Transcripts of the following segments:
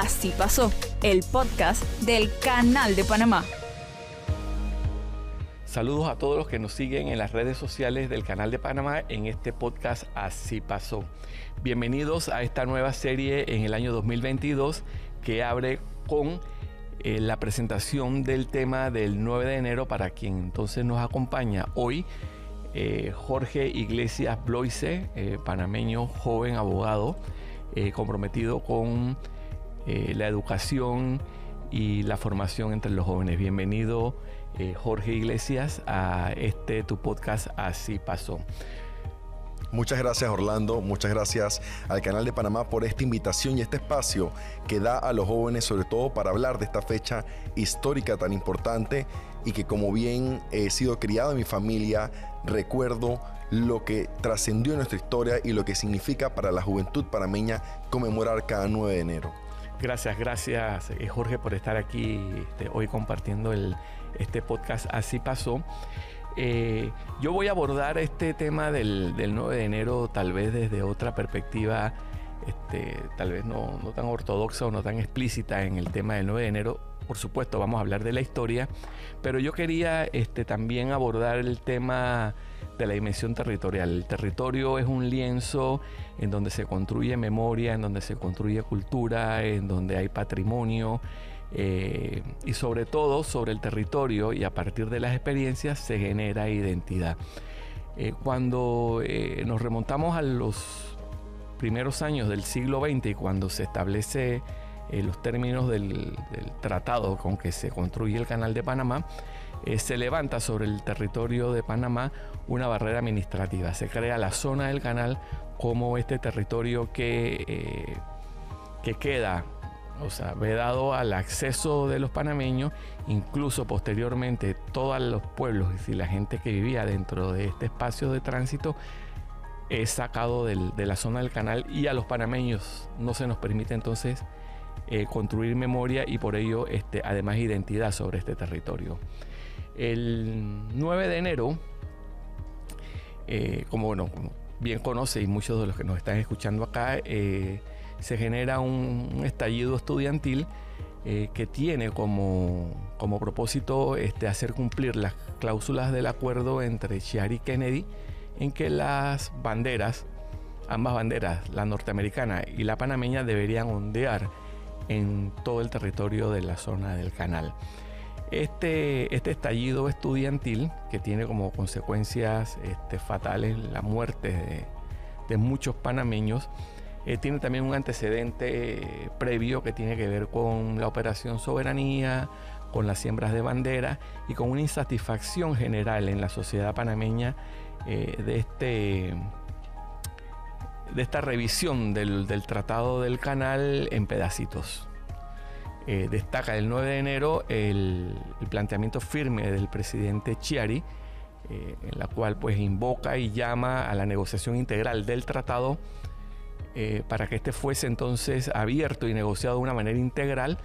Así pasó, el podcast del Canal de Panamá. Saludos a todos los que nos siguen en las redes sociales del Canal de Panamá en este podcast Así pasó. Bienvenidos a esta nueva serie en el año 2022 que abre con eh, la presentación del tema del 9 de enero para quien entonces nos acompaña hoy. Eh, Jorge Iglesias Bloise, eh, panameño, joven abogado, comprometido con eh, la educación y la formación entre los jóvenes. Bienvenido eh, Jorge Iglesias a este tu podcast Así pasó. Muchas gracias Orlando, muchas gracias al canal de Panamá por esta invitación y este espacio que da a los jóvenes sobre todo para hablar de esta fecha histórica tan importante y que como bien he sido criado en mi familia, recuerdo lo que trascendió en nuestra historia y lo que significa para la juventud panameña conmemorar cada 9 de enero. Gracias, gracias eh, Jorge por estar aquí este, hoy compartiendo el, este podcast. Así pasó. Eh, yo voy a abordar este tema del, 9 de enero tal vez desde otra perspectiva, este, tal vez no, tan ortodoxa o no tan explícita en el tema del 9 de enero. Por supuesto, vamos a hablar de la historia, pero yo quería este, también abordar el tema de la dimensión territorial. El territorio es un lienzo en donde se construye memoria, en donde se construye cultura, en donde hay patrimonio. Eh, y sobre todo sobre el territorio y a partir de las experiencias se genera identidad. Eh, cuando eh, nos remontamos a los primeros años del siglo XX y cuando se establece los términos del, tratado con que se construye el canal de Panamá, se levanta sobre el territorio de Panamá una barrera administrativa. Se crea la zona del canal como este territorio que, eh, que queda, o sea, vedado al acceso de los panameños, incluso posteriormente todos los pueblos y la gente que vivía dentro de este espacio de tránsito es sacado de la zona del canal y a los panameños no se nos permite entonces eh, construir memoria y por ello este, además identidad sobre este territorio. El 9 de enero, eh, como bueno, bien conoce y muchos de los que nos están escuchando acá, eh, se genera un, estallido estudiantil que tiene como, como propósito este, hacer cumplir las cláusulas del acuerdo entre Chiari y Kennedy en que las banderas, ambas banderas, la norteamericana y la panameña, deberían ondear en todo el territorio de la zona del canal. Este, este estallido estudiantil, que tiene como consecuencias este, fatales la muerte de, muchos panameños, eh, tiene también un antecedente eh, previo que tiene que ver con la operación soberanía, con las siembras de bandera y con una insatisfacción general en la sociedad panameña eh, de, este, de esta revisión del, del Tratado del Canal en pedacitos. Eh, destaca el 9 de enero el, planteamiento firme del presidente Chiari, eh, en la cual pues invoca y llama a la negociación integral del tratado para que este fuese entonces abierto y negociado de una manera integral.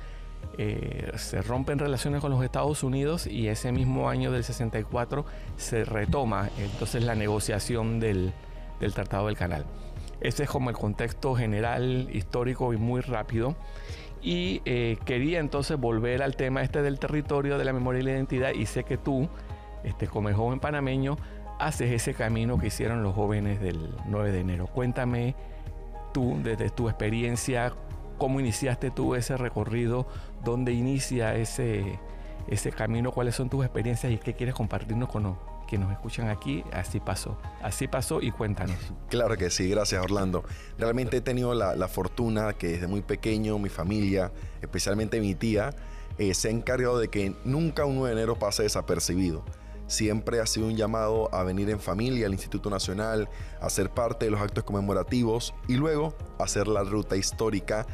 Se rompen relaciones con los Estados Unidos y ese mismo año del 64 se retoma entonces la negociación del, del Tratado del Canal. Ese es como el contexto general, histórico y muy rápido y eh, quería entonces volver al tema este del territorio, de la memoria y la identidad y sé que tú, este, como joven panameño, haces ese camino que hicieron los jóvenes del 9 de enero. Cuéntame tú, desde tu experiencia, cómo iniciaste tú ese recorrido, dónde inicia ese, ese camino, cuáles son tus experiencias y qué quieres compartirnos con, nosotros que nos escuchan aquí, así pasó. Así pasó y cuéntanos. Claro que sí, gracias Orlando. Realmente he tenido la, fortuna que desde muy pequeño mi familia, especialmente mi tía, eh, se ha encargado de que nunca un 9 de enero pase desapercibido. Siempre ha sido un llamado a venir en familia al Instituto Nacional, a ser parte de los actos conmemorativos y luego hacer la ruta histórica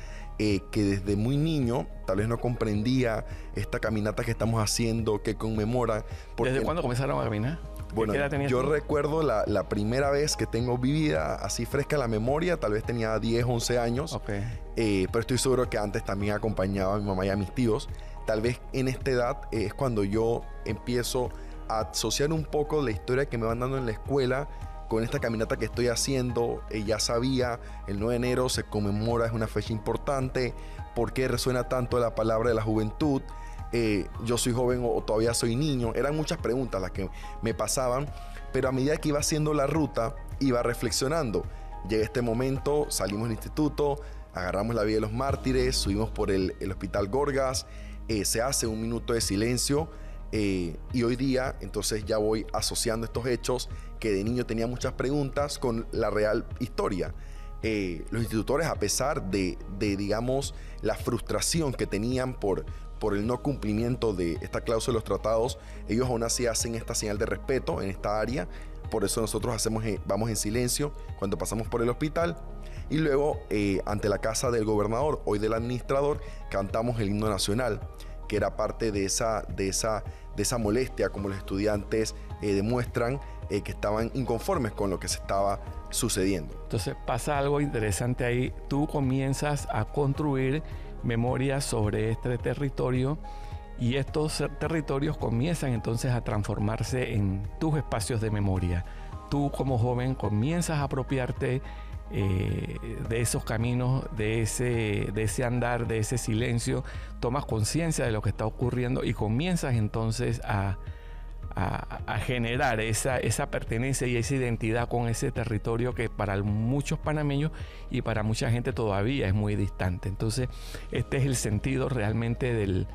eh, que desde muy niño tal vez no comprendía esta caminata que estamos haciendo, que conmemora. ¿Desde cuándo comenzaron a caminar? Bueno, yo recuerdo la, primera vez que tengo vivida así fresca la memoria, tal vez tenía 10, 11 años, eh, pero estoy seguro que antes también acompañaba a mi mamá y a mis tíos. Tal vez en esta edad eh, es cuando yo empiezo asociar un poco la historia que me van dando en la escuela con esta caminata que estoy haciendo, eh, ya sabía, el 9 de enero se conmemora, es una fecha importante, ¿por qué resuena tanto la palabra de la juventud? Eh, yo soy joven o todavía soy niño, eran muchas preguntas las que me pasaban, pero a medida que iba haciendo la ruta, iba reflexionando. Llega este momento, salimos del instituto, agarramos la vía de los mártires, subimos por el, hospital Gorgas, eh, se hace un minuto de silencio y hoy día entonces ya voy asociando estos hechos que de niño tenía muchas preguntas con la real historia. Eh, los institutores, a pesar de, digamos, la frustración que tenían por, por el no cumplimiento de esta cláusula de los tratados, ellos aún así hacen esta señal de respeto en esta área. Por eso nosotros hacemos, eh, vamos en silencio cuando pasamos por el hospital. Y luego, eh, ante la casa del gobernador, hoy del administrador, cantamos el himno nacional, que era parte de esa, de esa, de esa molestia como los estudiantes demuestran eh, que estaban inconformes con lo que se estaba sucediendo. Entonces pasa algo interesante ahí. Tú comienzas a construir memorias sobre este territorio y estos territorios comienzan entonces a transformarse en tus espacios de memoria. Tú como joven comienzas a apropiarte eh, de esos caminos, de ese, de ese andar, de ese silencio, tomas conciencia de lo que está ocurriendo y comienzas entonces a, a, generar esa, esa pertenencia y esa identidad con ese territorio que para muchos panameños y para mucha gente todavía es muy distante. Entonces, este es el sentido realmente del,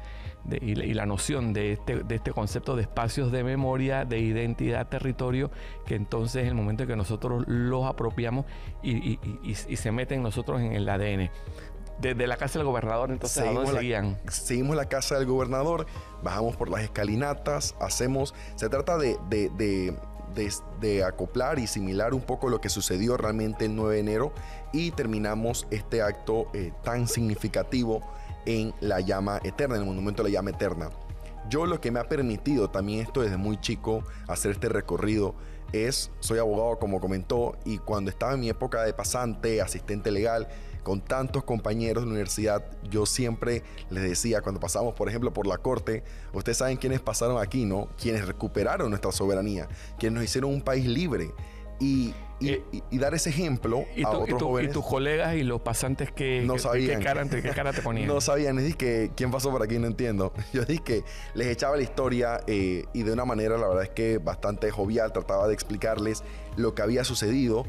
y, la, noción de este, de este concepto de espacios de memoria, de identidad, territorio, que entonces es el momento en que nosotros los apropiamos y, y, se meten nosotros en el ADN desde la casa del gobernador, entonces seguimos ¿a seguían? seguimos la casa del gobernador, bajamos por las escalinatas, hacemos. Se trata de, de, acoplar y similar un poco lo que sucedió realmente el 9 de enero y terminamos este acto eh, tan significativo en la llama eterna, en el monumento de la llama eterna. Yo lo que me ha permitido también esto desde muy chico, hacer este recorrido, es, soy abogado como comentó, y cuando estaba en mi época de pasante, asistente legal, con tantos compañeros de la universidad, yo siempre les decía, cuando pasamos, por ejemplo, por la corte, ustedes saben quiénes pasaron aquí, ¿no? Quienes recuperaron nuestra soberanía, quienes nos hicieron un país libre. Y, y, eh, dar ese ejemplo a otros jóvenes. Y tus colegas y los pasantes que no sabían. ¿qué, cara, te ponían? no sabían. Dije que quién pasó por aquí, no entiendo. Yo dije que les echaba la historia eh, y de una manera, la verdad es que bastante jovial, trataba de explicarles lo que había sucedido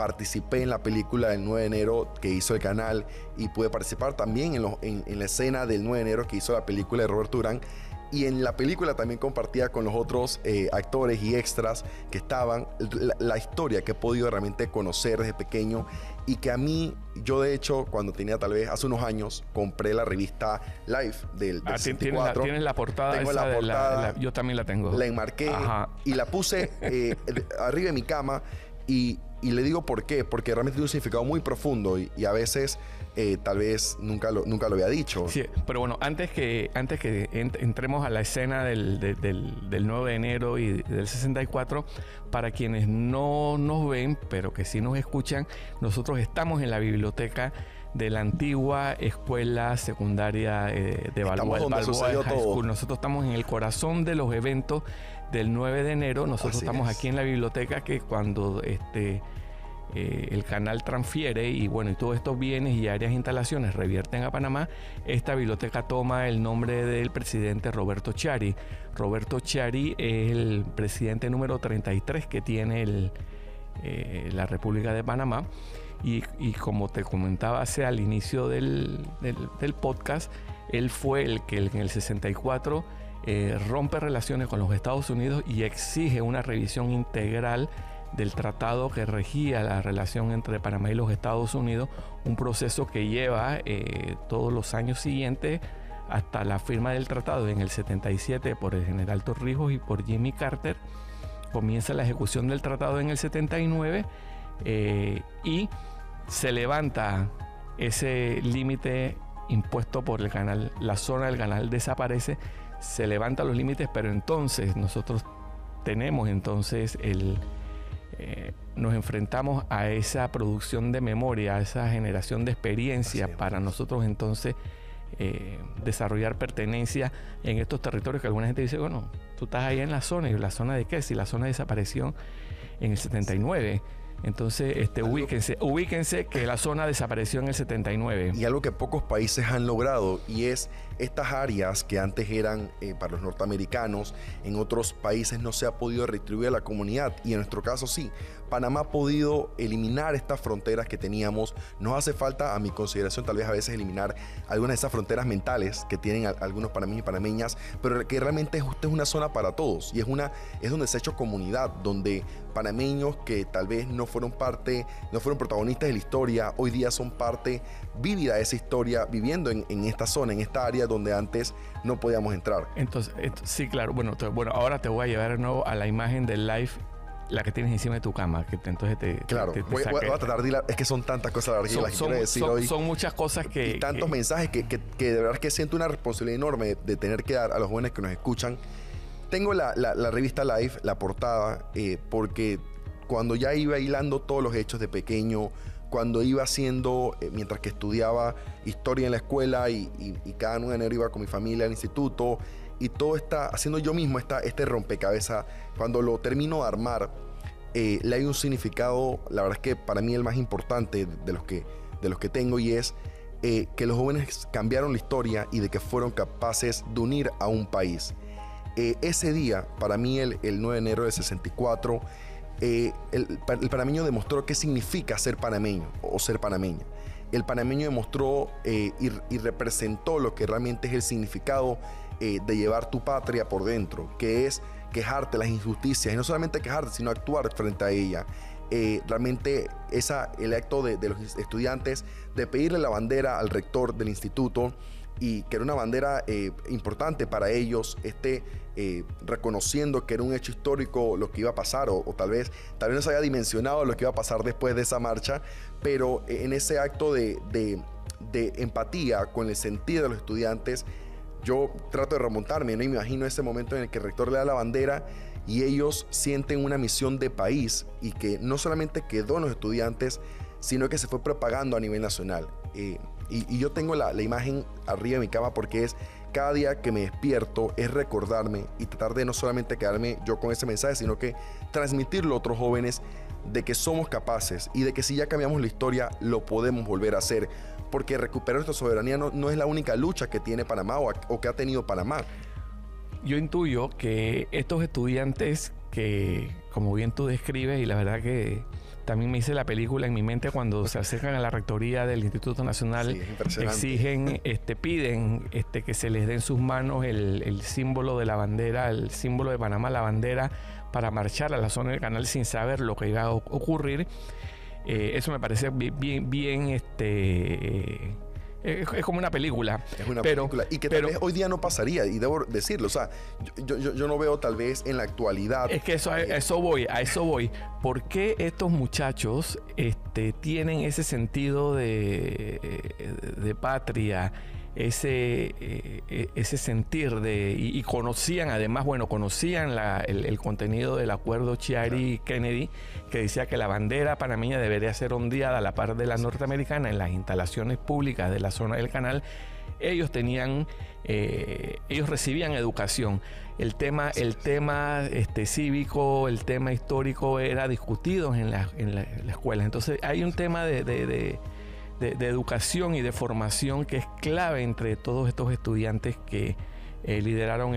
participé en la película del 9 de enero que hizo el canal y pude participar también en, la escena del 9 de enero que hizo la película de Roberto Durán. Y en la película también compartía con los otros eh, actores y extras que estaban la, historia que he podido realmente conocer desde pequeño y que a mí, yo de hecho, cuando tenía tal vez hace unos años, compré la revista Life del, del ah, ¿tienes, la, portada? Tengo la portada. yo también la tengo. La enmarqué y la puse eh, arriba de mi cama y y le digo por qué, porque realmente tiene un significado muy profundo y, a veces eh, tal vez nunca lo, nunca lo había dicho. Sí, pero bueno, antes que, antes que entremos a la escena del, del, 9 de enero y del 64, para quienes no nos ven, pero que sí nos escuchan, nosotros estamos en la biblioteca de la antigua escuela secundaria eh, de Balboa, Nosotros estamos en el corazón de los eventos del 9 de enero. Nosotros estamos aquí en la biblioteca que cuando este eh, el canal transfiere y bueno, y todos estos bienes y áreas instalaciones revierten a Panamá, esta biblioteca toma el nombre del presidente Roberto Chari. Roberto Chari es el presidente número 33 que tiene eh, la República de Panamá. Y, como te comentaba hace al inicio del, del, podcast, él fue el que en el 64 eh, rompe relaciones con los Estados Unidos y exige una revisión integral del tratado que regía la relación entre Panamá y los Estados Unidos, un proceso que lleva eh, todos los años siguientes hasta la firma del tratado en el 77 por el general Torrijos y por Jimmy Carter. Comienza la ejecución del tratado en el 79 eh, y se levanta ese límite impuesto por el canal, la zona del canal desaparece se levantan los límites, pero entonces nosotros tenemos entonces el... Eh, nos enfrentamos a esa producción de memoria, a esa generación de experiencia para nosotros entonces eh, desarrollar pertenencia en estos territorios que alguna gente dice, bueno, tú estás ahí en la zona, y la zona de qué, si la zona de desaparición en el 79. Entonces, este, ubíquense, ubíquense que la zona desapareció en el 79. Y algo que pocos países han logrado y es estas áreas que antes eran eh, para los norteamericanos, en otros países no se ha podido retribuir a la comunidad y en nuestro caso sí. Panamá ha podido eliminar estas fronteras que teníamos. Nos hace falta, a mi consideración, tal vez a veces eliminar algunas de esas fronteras mentales que tienen algunos panameños y panameñas, pero que realmente es, una zona para todos y es, una, es donde se ha hecho comunidad, donde panameños que tal vez no fueron parte, no fueron protagonistas de la historia, hoy día son parte vívida de esa historia, viviendo en, en esta zona, en esta área donde antes no podíamos entrar. Entonces, sí, claro. Bueno, bueno, ahora te voy a llevar de nuevo a la imagen del live la que tienes encima de tu cama, que entonces te... Claro, voy, a tratar de... Es que son tantas cosas las que quiero decir son, hoy. Son muchas cosas que... Y tantos mensajes que, que, de verdad que siento una responsabilidad enorme de tener que dar a los jóvenes que nos escuchan. Tengo la, la, revista Live, la portada, eh, porque cuando ya iba hilando todos los hechos de pequeño, cuando iba haciendo, eh, mientras que estudiaba historia en la escuela y, cada 9 de enero iba con mi familia al instituto y todo está haciendo yo mismo esta, este rompecabezas, cuando lo termino de armar, eh, le hay un significado, la verdad es que para mí el más importante de los que, de los que tengo y es eh, que los jóvenes cambiaron la historia y de que fueron capaces de unir a un país. ese día, para mí el, el 9 de enero del 64, eh, el, panameño demostró qué significa ser panameño o ser panameña. El panameño demostró eh, y, representó lo que realmente es el significado eh, de llevar tu patria por dentro, que es quejarte las injusticias y no solamente quejarte, sino actuar frente a ella. realmente esa, el acto de, de los estudiantes de pedirle la bandera al rector del instituto, y que era una bandera eh, importante para ellos, este, eh, reconociendo que era un hecho histórico lo que iba a pasar, o, tal vez tal vez no se haya dimensionado lo que iba a pasar después de esa marcha, pero en ese acto de, empatía con el sentido de los estudiantes, yo trato de remontarme, ¿no? y me imagino ese momento en el que el rector le da la bandera y ellos sienten una misión de país y que no solamente quedó en los estudiantes, sino que se fue propagando a nivel nacional. Eh, y, yo tengo la, imagen arriba de mi cama porque es cada día que me despierto es recordarme y tratar de no solamente quedarme yo con ese mensaje, sino que transmitirlo a otros jóvenes de que somos capaces y de que si ya cambiamos la historia lo podemos volver a hacer. Porque recuperar nuestra soberanía no, es la única lucha que tiene Panamá o, o que ha tenido Panamá. Yo intuyo que estos estudiantes que, como bien tú describes, y la verdad que también me hice la película en mi mente cuando se acercan a la rectoría del Instituto Nacional, exigen, este, piden este, que se les dé en sus manos el, símbolo de la bandera, el símbolo de Panamá, la bandera, para marchar a la zona del canal sin saber lo que iba a ocurrir. Eh, eso me parece bien, bien, este, es, como una película. Es una película. Y que tal vez hoy día no pasaría, y debo decirlo. O sea, yo, yo, no veo tal vez en la actualidad. Es que eso, a eso voy, a eso voy. ¿Por qué estos muchachos este, tienen ese sentido de, de patria? Ese, eh, ese sentir de, y, conocían además, bueno, conocían el, contenido del acuerdo Chiari-Kennedy que decía que la bandera panameña debería ser ondeada a la par de la norteamericana en las instalaciones públicas de la zona del canal. Ellos tenían, eh, ellos recibían educación. El tema, el tema este, cívico, el tema histórico era discutido en la, en la, escuela. Entonces hay un tema de de, educación y de formación que es clave entre todos estos estudiantes que eh, lideraron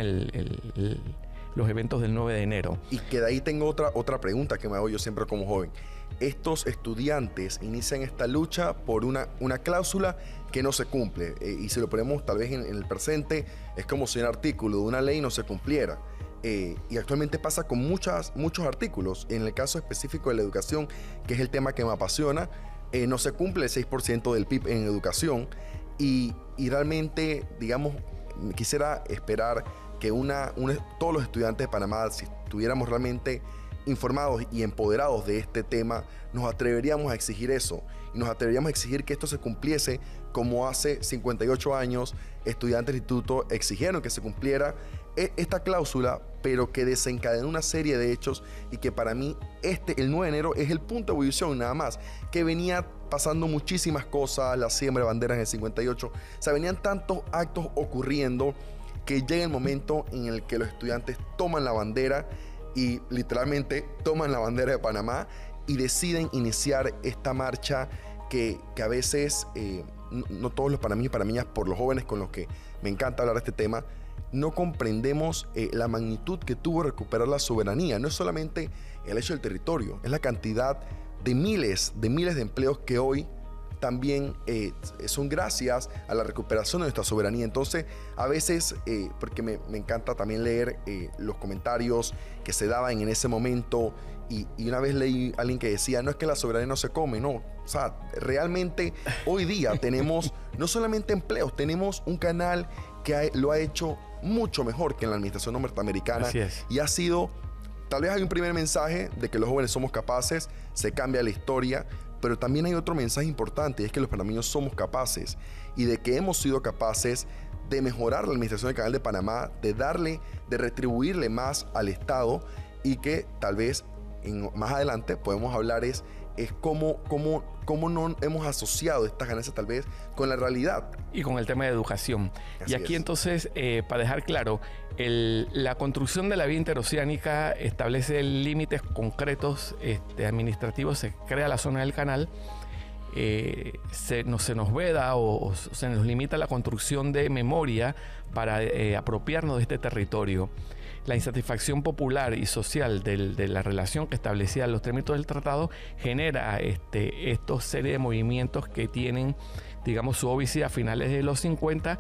los eventos del 9 de enero. Y que de ahí tengo otra, otra pregunta que me hago yo siempre como joven. Estos estudiantes inician esta lucha por una, una cláusula que no se cumple. Eh, y si lo ponemos tal vez en, el presente, es como si un artículo de una ley no se cumpliera. Eh, y actualmente pasa con muchas, muchos artículos. En el caso específico de la educación, que es el tema que me apasiona, eh, no se cumple el 6% del PIB en educación y, realmente, digamos, quisiera esperar que una, todos los estudiantes de Panamá, si estuviéramos realmente informados y empoderados de este tema, nos atreveríamos a exigir eso. Y nos atreveríamos a exigir que esto se cumpliese como hace 58 años estudiantes del instituto exigieron que se cumpliera esta cláusula, pero que desencadenó una serie de hechos y que para mí este, el 9 de enero, es el punto de ebullición nada más, que venía pasando muchísimas cosas, la siembra de banderas en el 58, o sea, venían tantos actos ocurriendo que llega el momento en el que los estudiantes toman la bandera y literalmente toman la bandera de Panamá y deciden iniciar esta marcha que, a veces, eh, no, todos los panameños y panameñas, por los jóvenes con los que me encanta hablar de este tema, no comprendemos eh, la magnitud que tuvo recuperar la soberanía. No es solamente el hecho del territorio, es la cantidad de miles, de miles de empleos que hoy también eh, son gracias a la recuperación de nuestra soberanía. Entonces, a veces, eh, porque me, encanta también leer los comentarios que se daban en ese momento, y, una vez leí a alguien que decía, no es que la soberanía no se come, no. O sea, realmente hoy día tenemos no solamente empleos, tenemos un canal que lo ha hecho mucho mejor que en la administración norteamericana. Y ha sido Tal vez hay un primer mensaje de que los jóvenes somos capaces, se cambia la historia, pero también hay otro mensaje importante, y es que los panameños somos capaces y de que hemos sido capaces de mejorar la administración del Canal de Panamá, de darle, de retribuirle más al Estado y que tal vez más adelante podemos hablar es, es cómo, cómo, cómo no hemos asociado estas ganancias tal vez con la realidad. Y con el tema de educación. y aquí entonces, eh, para dejar claro, la construcción de la vía interoceánica establece límites concretos este, administrativos, se crea la zona del canal, eh, se, no, se nos veda o, se nos limita la construcción de memoria para eh, apropiarnos de este territorio. La insatisfacción popular y social de la relación que establecían los términos del tratado genera este, estos serie de movimientos que tienen, digamos, su óbice a finales de los 50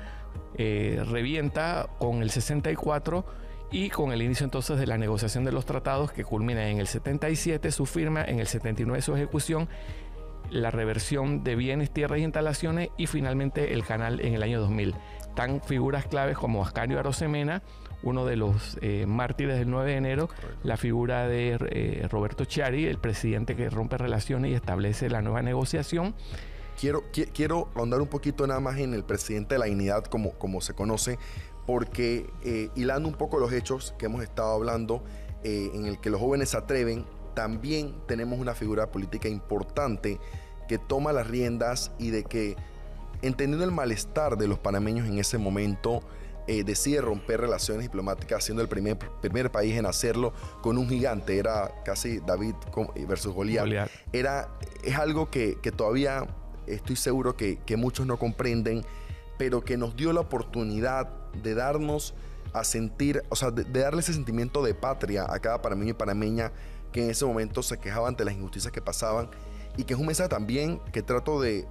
eh, revienta con el 64 y con el inicio entonces de la negociación de los tratados que culmina en el 77 su firma, en el 79 su ejecución, la reversión de bienes, tierras e instalaciones y finalmente el canal en el año 2000. Tan figuras claves como Ascario Arosemena, uno de los eh, mártires del 9 de enero, la figura de eh, Roberto Chiari, el presidente que rompe relaciones y establece la nueva negociación. Quiero, quiero ahondar un poquito nada más en el presidente de la dignidad, como, como se conoce, porque eh, hilando un poco los hechos que hemos estado hablando, en el que los jóvenes se atreven, también tenemos una figura política importante que toma las riendas y de que, entendiendo el malestar de los panameños en ese momento, eh, decide romper relaciones diplomáticas, siendo el primer, primer país en hacerlo con un gigante. Era casi David versus Goliat. Era, es algo que, que todavía estoy seguro que, muchos no comprenden, pero que nos dio la oportunidad de darnos a sentir, o sea, de, darle ese sentimiento de patria a cada panameño y panameña que en ese momento se quejaba ante las injusticias que pasaban y que es un mensaje también que trato de,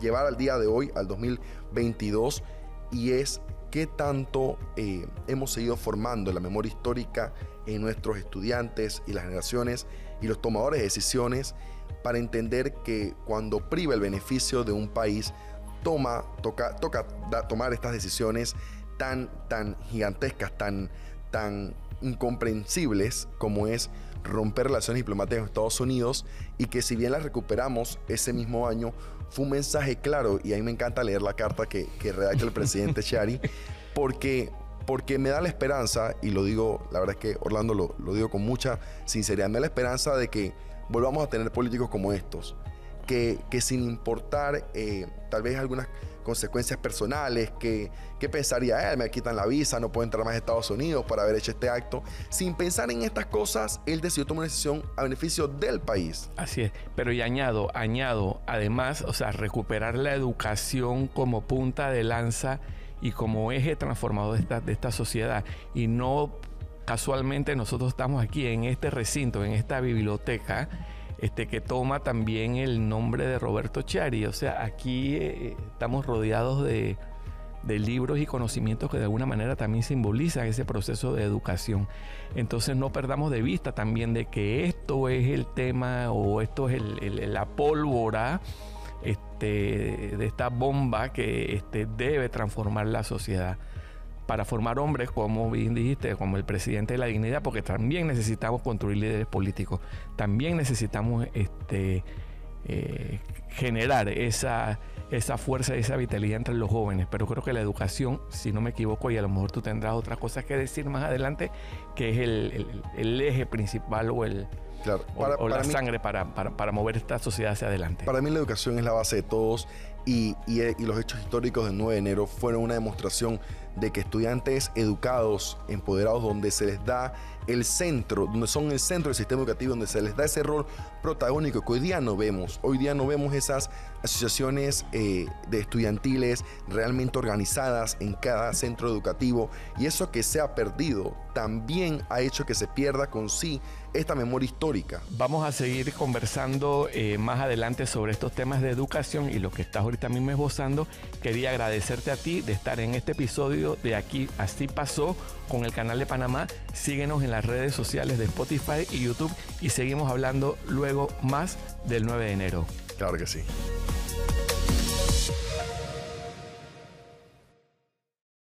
llevar al día de hoy, al 2022, y es qué tanto eh, hemos seguido formando la memoria histórica en nuestros estudiantes y las generaciones y los tomadores de decisiones para entender que cuando priva el beneficio de un país, toma, toca, toca tomar estas decisiones tan, tan gigantescas, tan, tan incomprensibles como es romper relaciones diplomáticas con Estados Unidos y que si bien las recuperamos ese mismo año, fue un mensaje claro y a mí me encanta leer la carta que, que redacta el presidente Shari porque, porque me da la esperanza, y lo digo, la verdad es que Orlando lo, lo digo con mucha sinceridad, me da la esperanza de que volvamos a tener políticos como estos, que, que sin importar eh, tal vez algunas consecuencias personales, que, que pensaría, él, me quitan la visa, no puedo entrar más a Estados Unidos para haber hecho este acto. Sin pensar en estas cosas, él decidió tomar una decisión a beneficio del país. Así es, pero y añado, añado, además, o sea, recuperar la educación como punta de lanza y como eje transformador de esta, de esta sociedad y no casualmente nosotros estamos aquí en este recinto, en esta biblioteca, este, que toma también el nombre de Roberto Chiari. O sea, aquí eh, estamos rodeados de, libros y conocimientos que de alguna manera también simbolizan ese proceso de educación. Entonces no perdamos de vista también de que esto es el tema o esto es la pólvora este, de esta bomba que este, debe transformar la sociedad para formar hombres, como bien dijiste, como el presidente de la dignidad, porque también necesitamos construir líderes políticos, también necesitamos este, eh, generar esa, esa fuerza, esa vitalidad entre los jóvenes. Pero creo que la educación, si no me equivoco, y a lo mejor tú tendrás otras cosas que decir más adelante, que es el, eje principal o el, Claro. o- Para- o, la para mí- sangre para, para, para mover esta sociedad hacia adelante. Para mí la educación es la base de todos y, y- y los hechos históricos del 9 de enero fueron una demostración de que estudiantes educados, empoderados, donde se les da el centro, donde son el centro del sistema educativo, donde se les da ese rol protagónico que hoy día no vemos. Hoy día no vemos esas asociaciones eh, de estudiantiles realmente organizadas en cada centro educativo y eso que se ha perdido también ha hecho que se pierda con sí esta memoria histórica. Vamos a seguir conversando eh, más adelante sobre estos temas de educación y lo que estás ahorita mismo esbozando. Quería agradecerte a ti de estar en este de Aquí Así Pasó con el canal de Panamá. Síguenos en las redes sociales de Spotify y YouTube y seguimos hablando luego más del 9 de enero. Claro que sí.